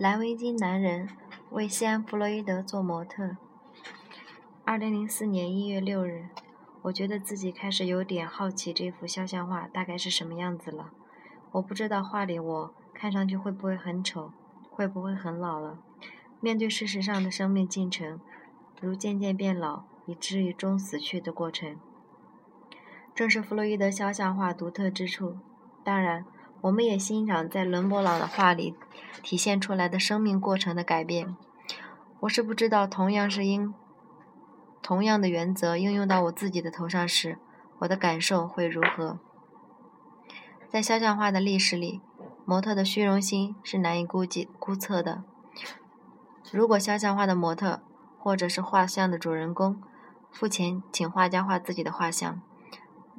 蓝围巾男人为西安弗洛伊德做模特。二零零四年一月六日，我觉得自己开始有点好奇这幅肖像画大概是什么样子了。我不知道画里我看上去会不会很丑，会不会很老了。面对事实上的生命进程，如渐渐变老，以至于终死去的过程，正是弗洛伊德肖像画独特之处。当然，我们也欣赏在伦勃朗的画里体现出来的生命过程的改变。我是不知道，同样是应同样的原则应用到我自己的头上时，我的感受会如何。在肖像画的历史里，模特的虚荣心是难以估计、估测的。如果肖像画的模特或者是画像的主人公付钱请画家画自己的画像，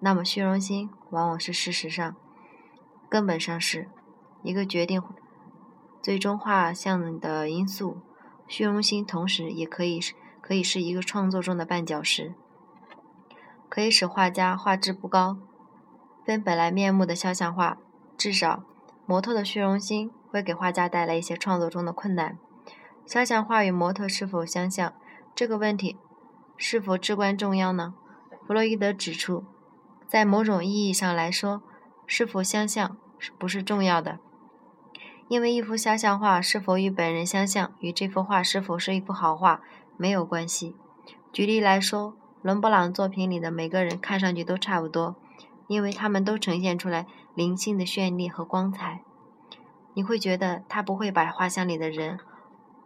那么虚荣心往往是事实上、根本上是一个决定最终画像的因素。虚荣心同时也可以是可以是一个创作中的绊脚石，可以使画家画质不高。跟本来面目的肖像画，至少模特的虚荣心会给画家带来一些创作中的困难。肖像画与模特是否相像这个问题是否至关重要呢？弗洛伊德指出，在某种意义上来说，是否相像是不是重要的？因为一幅肖像画是否与本人相像，与这幅画是否是一幅好画没有关系。举例来说，伦勃朗作品里的每个人看上去都差不多。因为他们都呈现出来灵性的绚丽和光彩，你会觉得他不会把画像里的人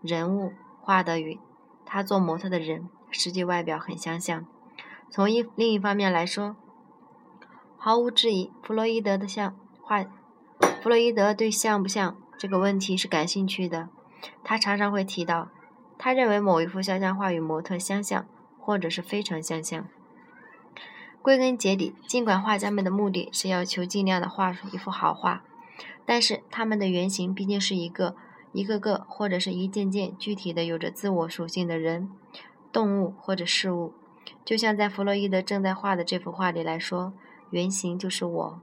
人物画的与他做模特的人实际外表很相像。从一另一方面来说，毫无质疑，弗洛伊德的像画，弗洛伊德对像不像这个问题是感兴趣的。他常常会提到，他认为某一幅肖像画与模特相像，或者是非常相像。归根结底，尽管画家们的目的是要求尽量的画出一幅好画，但是他们的原型毕竟是一个一个个或者是一件件具体的有着自我属性的人、动物或者事物。就像在弗洛伊德正在画的这幅画里来说，原型就是我。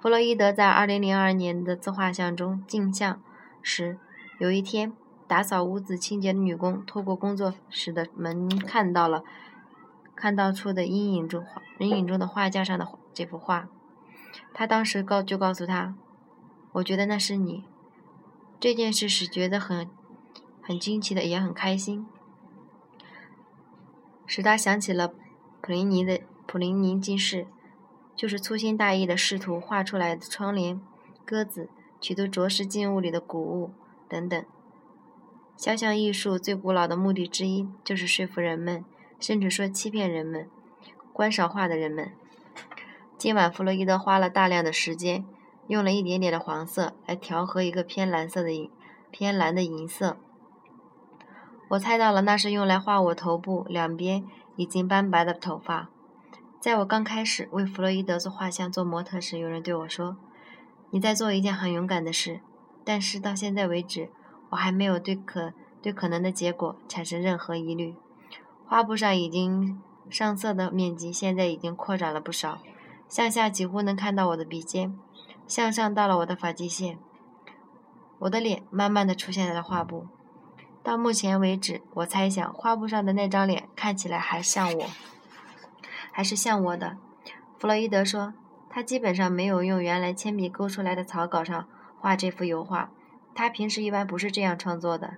弗洛伊德在2002年的自画像中镜像时，有一天，打扫屋子清洁的女工透过工作室的门看到了。看到处的阴影中画，阴影中的画架上的这幅画，他当时告就告诉他：“我觉得那是你。”这件事是觉得很很惊奇的，也很开心，使他想起了普林尼的普林尼记事，就是粗心大意的试图画出来的窗帘、鸽子，取得着实静物里的谷物等等。肖像艺术最古老的目的之一，就是说服人们。甚至说欺骗人们，观赏画的人们。今晚弗洛伊德花了大量的时间，用了一点点的黄色来调和一个偏蓝色的银偏蓝的银色。我猜到了，那是用来画我头部两边已经斑白的头发。在我刚开始为弗洛伊德做画像、做模特时，有人对我说：“你在做一件很勇敢的事。”但是到现在为止，我还没有对可对可能的结果产生任何疑虑。画布上已经上色的面积现在已经扩展了不少，向下几乎能看到我的鼻尖，向上到了我的发际线。我的脸慢慢的出现在了画布。到目前为止，我猜想画布上的那张脸看起来还像我，还是像我的。弗洛伊德说，他基本上没有用原来铅笔勾出来的草稿上画这幅油画，他平时一般不是这样创作的。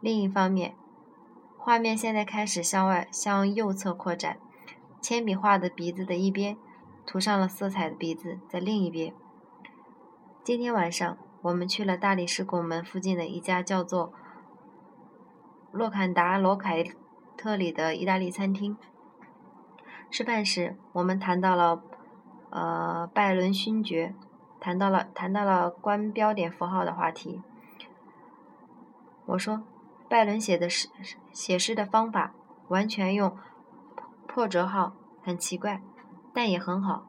另一方面。画面现在开始向外向右侧扩展，铅笔画的鼻子的一边涂上了色彩的鼻子在另一边。今天晚上我们去了大理石拱门附近的一家叫做洛坎达罗凯特里的意大利餐厅。吃饭时，我们谈到了呃拜伦勋爵，谈到了谈到了关标点符号的话题。我说。拜伦写的诗写诗的方法完全用破折号，很奇怪，但也很好。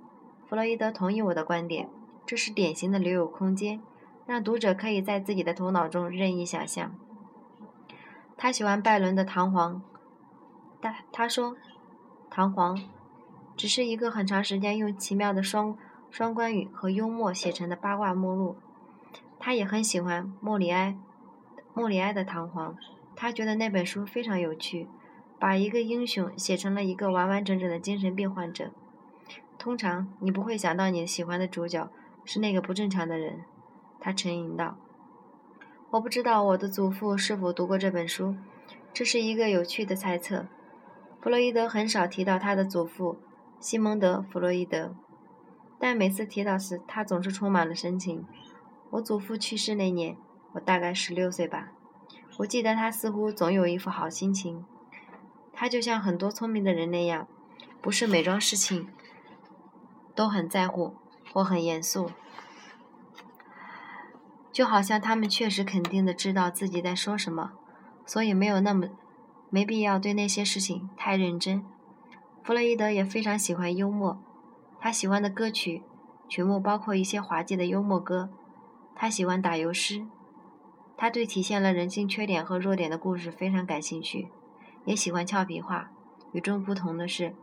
弗洛伊德同意我的观点，这是典型的留有空间，让读者可以在自己的头脑中任意想象。他喜欢拜伦的《弹簧》，但他说，《唐璜》只是一个很长时间用奇妙的双双关语和幽默写成的八卦目录。他也很喜欢莫里埃，莫里埃的《唐璜》，他觉得那本书非常有趣，把一个英雄写成了一个完完整整的精神病患者。通常你不会想到你喜欢的主角是那个不正常的人，他沉吟道。我不知道我的祖父是否读过这本书，这是一个有趣的猜测。弗洛伊德很少提到他的祖父西蒙德·弗洛伊德，但每次提到时，他总是充满了深情。我祖父去世那年，我大概十六岁吧。我记得他似乎总有一副好心情。他就像很多聪明的人那样，不是每桩事情都很在乎或很严肃。就好像他们确实肯定的知道自己在说什么，所以没有那么没必要对那些事情太认真。弗洛伊德也非常喜欢幽默，他喜欢的歌曲曲目包括一些滑稽的幽默歌。他喜欢打油诗，他对体现了人性缺点和弱点的故事非常感兴趣，也喜欢俏皮话。与众不同的是，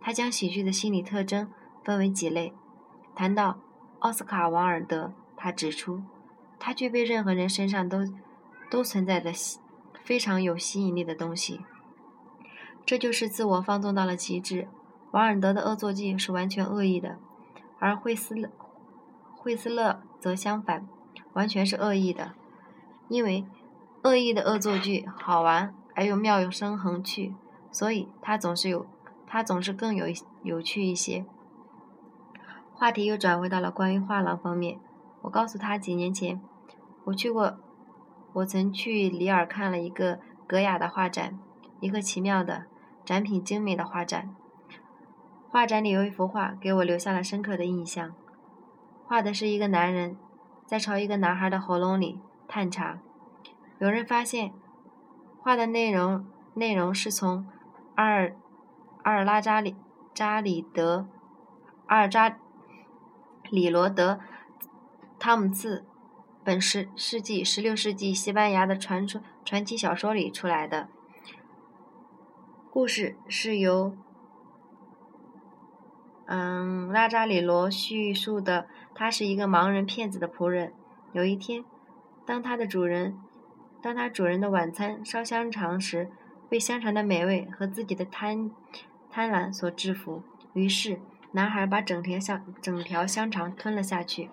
他将喜剧的心理特征分为几类。谈到奥斯卡·王尔德，他指出。他具备任何人身上都都存在的非常有吸引力的东西，这就是自我放纵到了极致。王尔德的恶作剧是完全恶意的，而惠斯勒惠斯勒则相反，完全是恶意的。因为恶意的恶作剧好玩而又妙有生横趣，所以他总是有他总是更有有趣一些。话题又转回到了关于画廊方面。我告诉他，几年前我去过，我曾去里尔看了一个格雅的画展，一个奇妙的、展品精美的画展。画展里有一幅画给我留下了深刻的印象，画的是一个男人在朝一个男孩的喉咙里探查。有人发现，画的内容内容是从阿尔阿尔拉扎里扎里德阿尔扎里罗德。汤姆茨本世世纪十六世纪西班牙的传说传奇小说里出来的故事是由嗯拉扎里罗叙述的。他是一个盲人骗子的仆人。有一天，当他的主人当他主人的晚餐烧香肠时，被香肠的美味和自己的贪贪婪所制服。于是，男孩把整条香整条香肠吞了下去。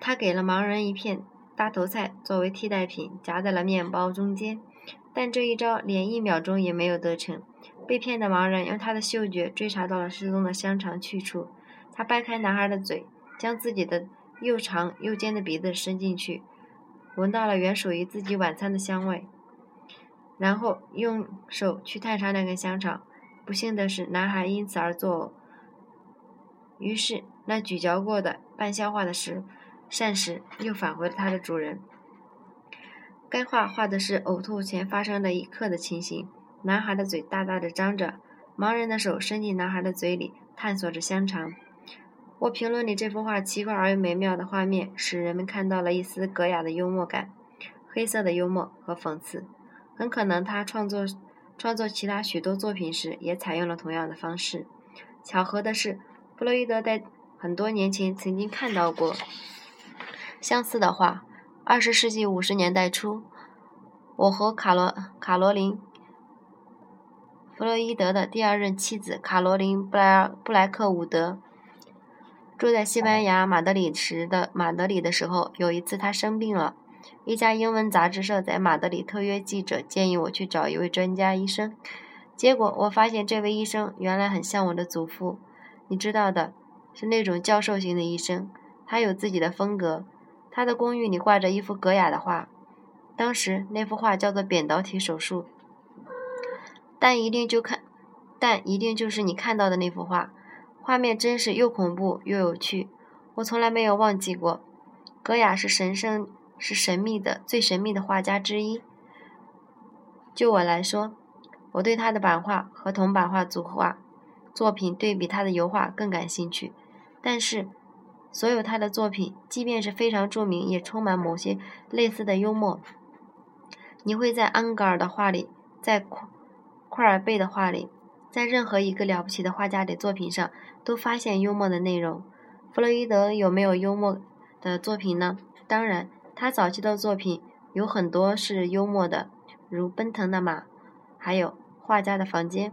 他给了盲人一片大头菜作为替代品，夹在了面包中间，但这一招连一秒钟也没有得逞。被骗的盲人用他的嗅觉追查到了失踪的香肠去处。他掰开男孩的嘴，将自己的又长又尖的鼻子伸进去，闻到了原属于自己晚餐的香味，然后用手去探查那根香肠。不幸的是，男孩因此而作呕。于是，那咀嚼过的、半消化的食。膳食又返回了它的主人。该画画的是呕吐前发生的一刻的情形。男孩的嘴大大的张着，盲人的手伸进男孩的嘴里，探索着香肠。我评论里这幅画奇怪而又美妙的画面，使人们看到了一丝格雅的幽默感，黑色的幽默和讽刺。很可能他创作创作其他许多作品时也采用了同样的方式。巧合的是，弗洛伊德在很多年前曾经看到过。相似的话，二十世纪五十年代初，我和卡罗卡罗琳·弗洛伊德的第二任妻子卡罗琳·布莱布莱克伍德住在西班牙马德里时的马德里的时候，有一次他生病了，一家英文杂志社在马德里特约记者建议我去找一位专家医生，结果我发现这位医生原来很像我的祖父，你知道的，是那种教授型的医生，他有自己的风格。他的公寓里挂着一幅格雅的画，当时那幅画叫做《扁桃体手术》，但一定就看，但一定就是你看到的那幅画，画面真是又恐怖又有趣。我从来没有忘记过，格雅是神圣、是神秘的、最神秘的画家之一。就我来说，我对他的版画和铜版画组画作品对比他的油画更感兴趣，但是。所有他的作品，即便是非常著名，也充满某些类似的幽默。你会在安格尔的画里，在库库尔贝的画里，在任何一个了不起的画家的作品上，都发现幽默的内容。弗洛伊德有没有幽默？的作品呢？当然，他早期的作品有很多是幽默的，如奔腾的马，还有画家的房间。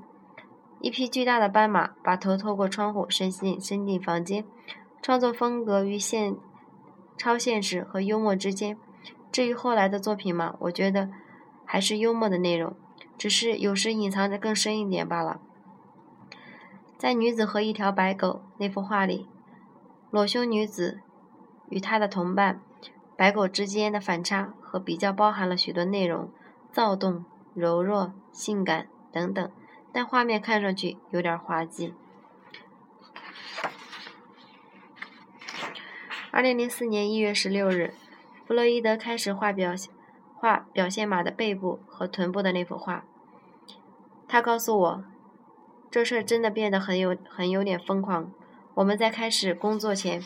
一匹巨大的斑马把头透过窗户伸进伸进房间，创作风格于现超现实和幽默之间。至于后来的作品嘛，我觉得还是幽默的内容，只是有时隐藏的更深一点罢了。在《女子和一条白狗》那幅画里，裸胸女子与她的同伴白狗之间的反差和比较包含了许多内容，躁动、柔弱、性感等等，但画面看上去有点滑稽。二零零四年一月十六日。弗洛伊德开始画表画表现马的背部和臀部的那幅画。他告诉我，这事真的变得很有很有点疯狂。我们在开始工作前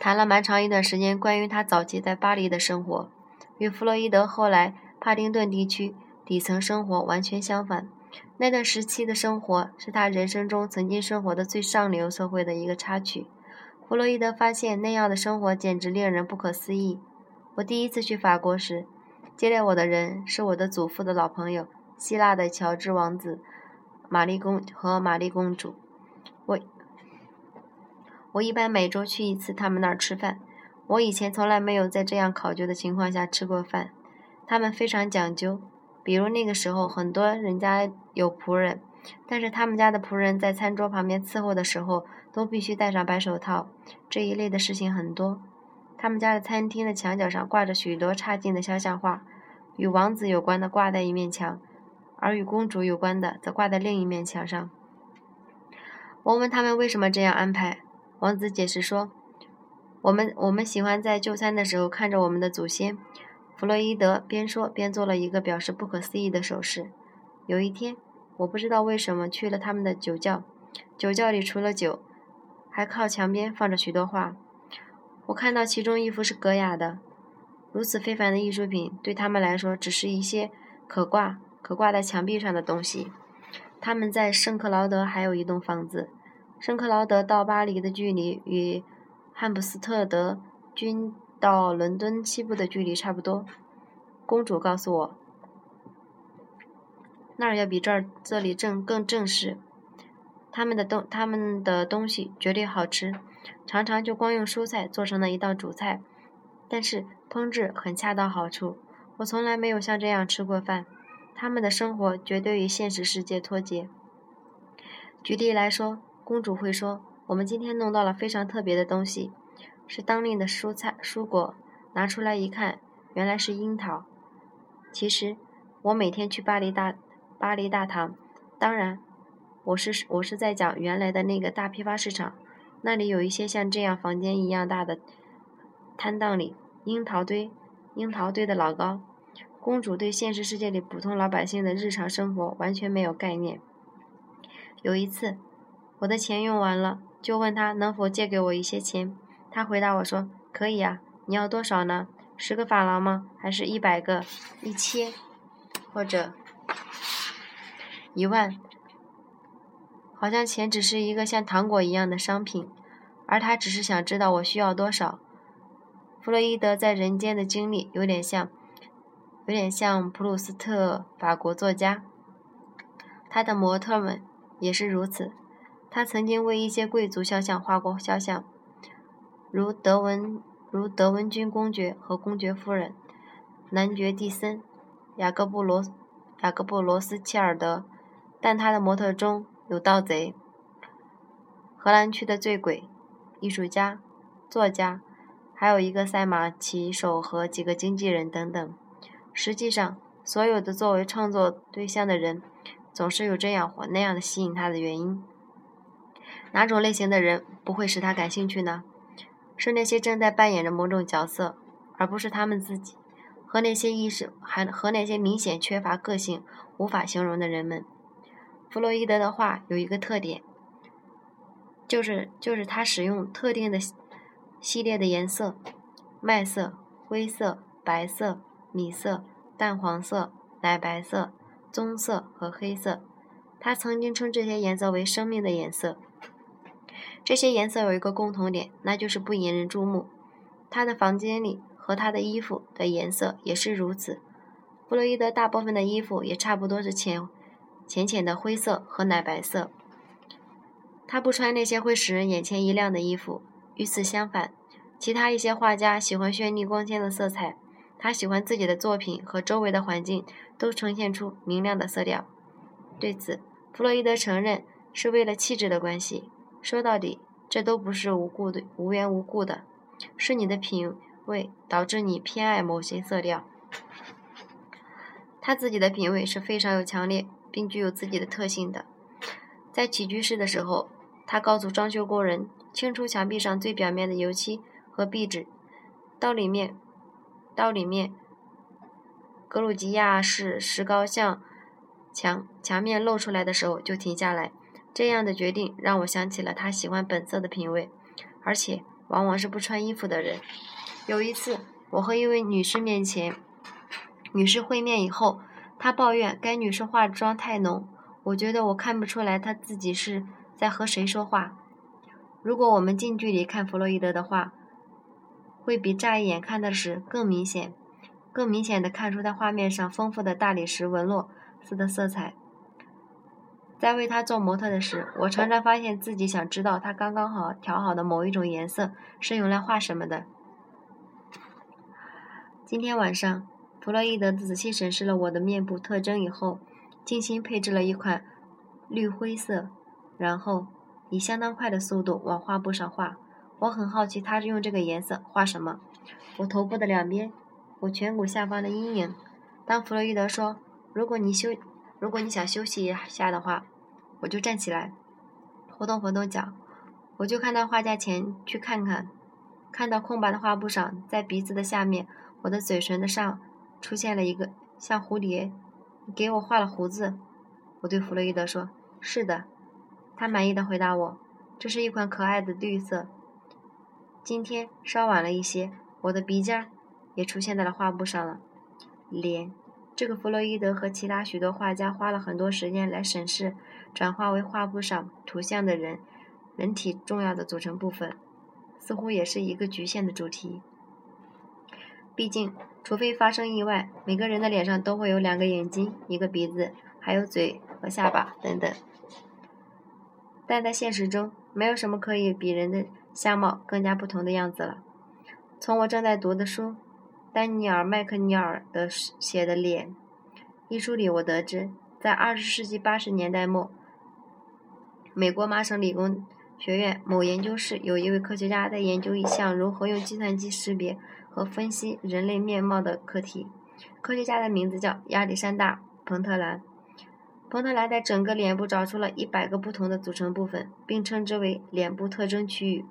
谈了蛮长一段时间关于他早期在巴黎的生活，与弗洛伊德后来帕丁顿地区底层生活完全相反。那段时期的生活是他人生中曾经生活的最上流社会的一个插曲。弗洛伊德发现那样的生活简直令人不可思议。我第一次去法国时，接待我的人是我的祖父的老朋友——希腊的乔治王子、玛丽公和玛丽公主。我我一般每周去一次他们那儿吃饭。我以前从来没有在这样考究的情况下吃过饭。他们非常讲究，比如那个时候很多人家有仆人，但是他们家的仆人在餐桌旁边伺候的时候。都必须戴上白手套，这一类的事情很多。他们家的餐厅的墙角上挂着许多差劲的肖像画，与王子有关的挂在一面墙，而与公主有关的则挂在另一面墙上。我问他们为什么这样安排，王子解释说：“我们我们喜欢在就餐的时候看着我们的祖先。”弗洛伊德边说边做了一个表示不可思议的手势。有一天，我不知道为什么去了他们的酒窖，酒窖里除了酒。还靠墙边放着许多画，我看到其中一幅是格雅的。如此非凡的艺术品，对他们来说只是一些可挂、可挂在墙壁上的东西。他们在圣克劳德还有一栋房子。圣克劳德到巴黎的距离与汉普斯特德军到伦敦西部的距离差不多。公主告诉我，那儿要比这儿这里正更正式。他们的东他们的东西绝对好吃，常常就光用蔬菜做成了一道主菜，但是烹制很恰到好处。我从来没有像这样吃过饭。他们的生活绝对与现实世界脱节。举例来说，公主会说：“我们今天弄到了非常特别的东西，是当令的蔬菜蔬果。拿出来一看，原来是樱桃。其实我每天去巴黎大巴黎大堂，当然。”我是我是在讲原来的那个大批发市场，那里有一些像这样房间一样大的摊档里，樱桃堆，樱桃堆的老高。公主对现实世界里普通老百姓的日常生活完全没有概念。有一次，我的钱用完了，就问他能否借给我一些钱。他回答我说：“可以啊，你要多少呢？十个法郎吗？还是一百个？一千？或者一万？”好像钱只是一个像糖果一样的商品，而他只是想知道我需要多少。弗洛伊德在人间的经历有点像，有点像普鲁斯特，法国作家。他的模特们也是如此。他曾经为一些贵族肖像画过肖像，如德文，如德文君公爵和公爵夫人，男爵蒂森，雅各布罗，雅各布罗斯切尔德。但他的模特中。有盗贼、荷兰区的醉鬼、艺术家、作家，还有一个赛马骑手和几个经纪人等等。实际上，所有的作为创作对象的人，总是有这样或那样的吸引他的原因。哪种类型的人不会使他感兴趣呢？是那些正在扮演着某种角色，而不是他们自己，和那些意识还和那些明显缺乏个性、无法形容的人们。弗洛伊德的画有一个特点，就是就是他使用特定的系列的颜色：麦色、灰色、白色、米色、淡黄色、奶白色、棕色和黑色。他曾经称这些颜色为“生命的颜色”。这些颜色有一个共同点，那就是不引人注目。他的房间里和他的衣服的颜色也是如此。弗洛伊德大部分的衣服也差不多是浅浅浅的灰色和奶白色。他不穿那些会使人眼前一亮的衣服。与此相反，其他一些画家喜欢绚丽光鲜的色彩。他喜欢自己的作品和周围的环境都呈现出明亮的色调。对此，弗洛伊德承认是为了气质的关系。说到底，这都不是无故的、无缘无故的，是你的品味导致你偏爱某些色调。他自己的品味是非常有强烈并具有自己的特性的。在起居室的时候，他告诉装修工人清除墙壁上最表面的油漆和壁纸，到里面。到里面，格鲁吉亚式石膏像墙墙面露出来的时候就停下来。这样的决定让我想起了他喜欢本色的品味，而且往往是不穿衣服的人。有一次，我和一位女士面前，女士会面以后，她抱怨该女士化妆太浓。我觉得我看不出来她自己是在和谁说话。如果我们近距离看弗洛伊德的话，会比乍一眼看的时更明显，更明显的看出他画面上丰富的大理石纹络似的色彩。在为他做模特的时，我常常发现自己想知道他刚刚好调好的某一种颜色是用来画什么的。今天晚上，弗洛伊德仔细审视了我的面部特征以后，精心配置了一款绿灰色，然后以相当快的速度往画布上画。我很好奇，他是用这个颜色画什么？我头部的两边，我颧骨下方的阴影。当弗洛伊德说：“如果你休，如果你想休息一下的话，我就站起来，活动活动脚。”我就看到画架前去看看，看到空白的画布上，在鼻子的下面，我的嘴唇的上出现了一个像蝴蝶。给我画了胡子？我对弗洛伊德说：“是的。”他满意的回答我：“这是一款可爱的绿色。”今天稍晚了一些，我的鼻尖也出现在了画布上了。脸，这个弗洛伊德和其他许多画家花了很多时间来审视转化为画布上图像的人人体重要的组成部分，似乎也是一个局限的主题。毕竟，除非发生意外，每个人的脸上都会有两个眼睛、一个鼻子，还有嘴和下巴等等。但在现实中，没有什么可以比人的。相貌更加不同的样子了。从我正在读的书《丹尼尔·麦克尼尔的写的脸》一书里，我得知，在二十世纪八十年代末，美国麻省理工学院某研究室有一位科学家在研究一项如何用计算机识别和分析人类面貌的课题。科学家的名字叫亚历山大·彭特兰。彭特兰在整个脸部找出了一百个不同的组成部分，并称之为脸部特征区域。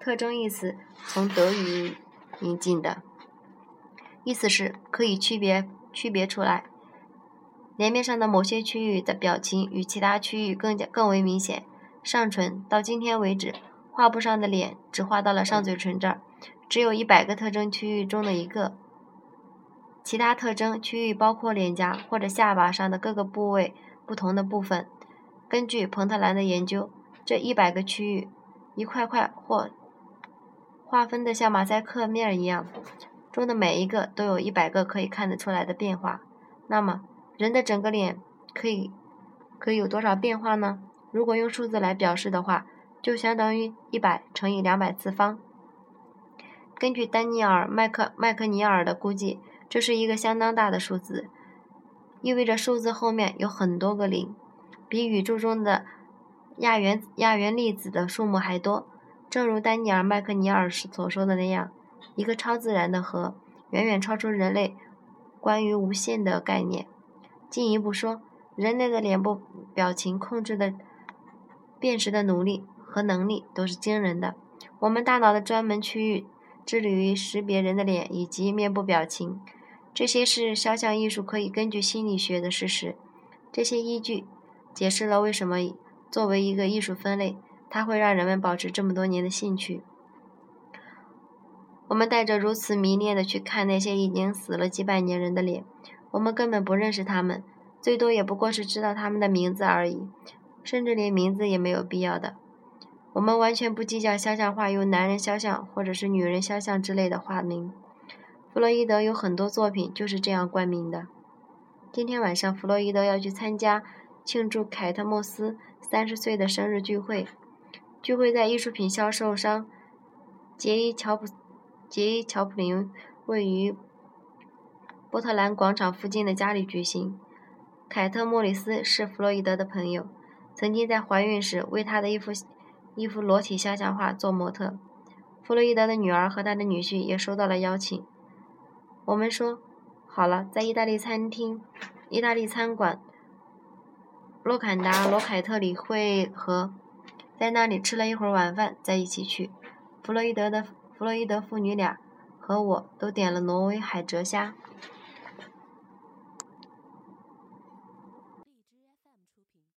特征一词从德语引进的，意思是可以区别区别出来。脸面上的某些区域的表情与其他区域更加更为明显。上唇到今天为止，画布上的脸只画到了上嘴唇这儿，只有一百个特征区域中的一个。其他特征区域包括脸颊或者下巴上的各个部位不同的部分。根据彭特兰的研究，这一百个区域一块块或划分的像马赛克面一样，中的每一个都有一百个可以看得出来的变化。那么，人的整个脸可以可以有多少变化呢？如果用数字来表示的话，就相当于一百乘以两百次方。根据丹尼尔·麦克麦克尼尔的估计，这是一个相当大的数字，意味着数字后面有很多个零，比宇宙中的亚原亚原粒子的数目还多。正如丹尼尔·麦克尼尔所说的那样，一个超自然的和远远超出人类关于无限的概念。进一步说，人类的脸部表情控制的辨识的努力和能力都是惊人的。我们大脑的专门区域致力于识别人的脸以及面部表情，这些是肖像艺术可以根据心理学的事实。这些依据解释了为什么作为一个艺术分类。它会让人们保持这么多年的兴趣。我们带着如此迷恋的去看那些已经死了几百年人的脸，我们根本不认识他们，最多也不过是知道他们的名字而已，甚至连名字也没有必要的。我们完全不计较肖像画用男人肖像或者是女人肖像之类的画名。弗洛伊德有很多作品就是这样冠名的。今天晚上，弗洛伊德要去参加庆祝凯特·莫斯三十岁的生日聚会。聚会在艺术品销售商杰伊·乔普杰伊·乔普林位于波特兰广场附近的家里举行。凯特·莫里斯是弗洛伊德的朋友，曾经在怀孕时为他的一幅一幅裸体肖像画做模特。弗洛伊德的女儿和他的女婿也收到了邀请。我们说好了，在意大利餐厅、意大利餐馆洛坎达罗凯特里会合，在那里吃了一会儿晚饭，再一起去。弗洛伊德的弗洛伊德父女俩和我都点了挪威海蜇虾。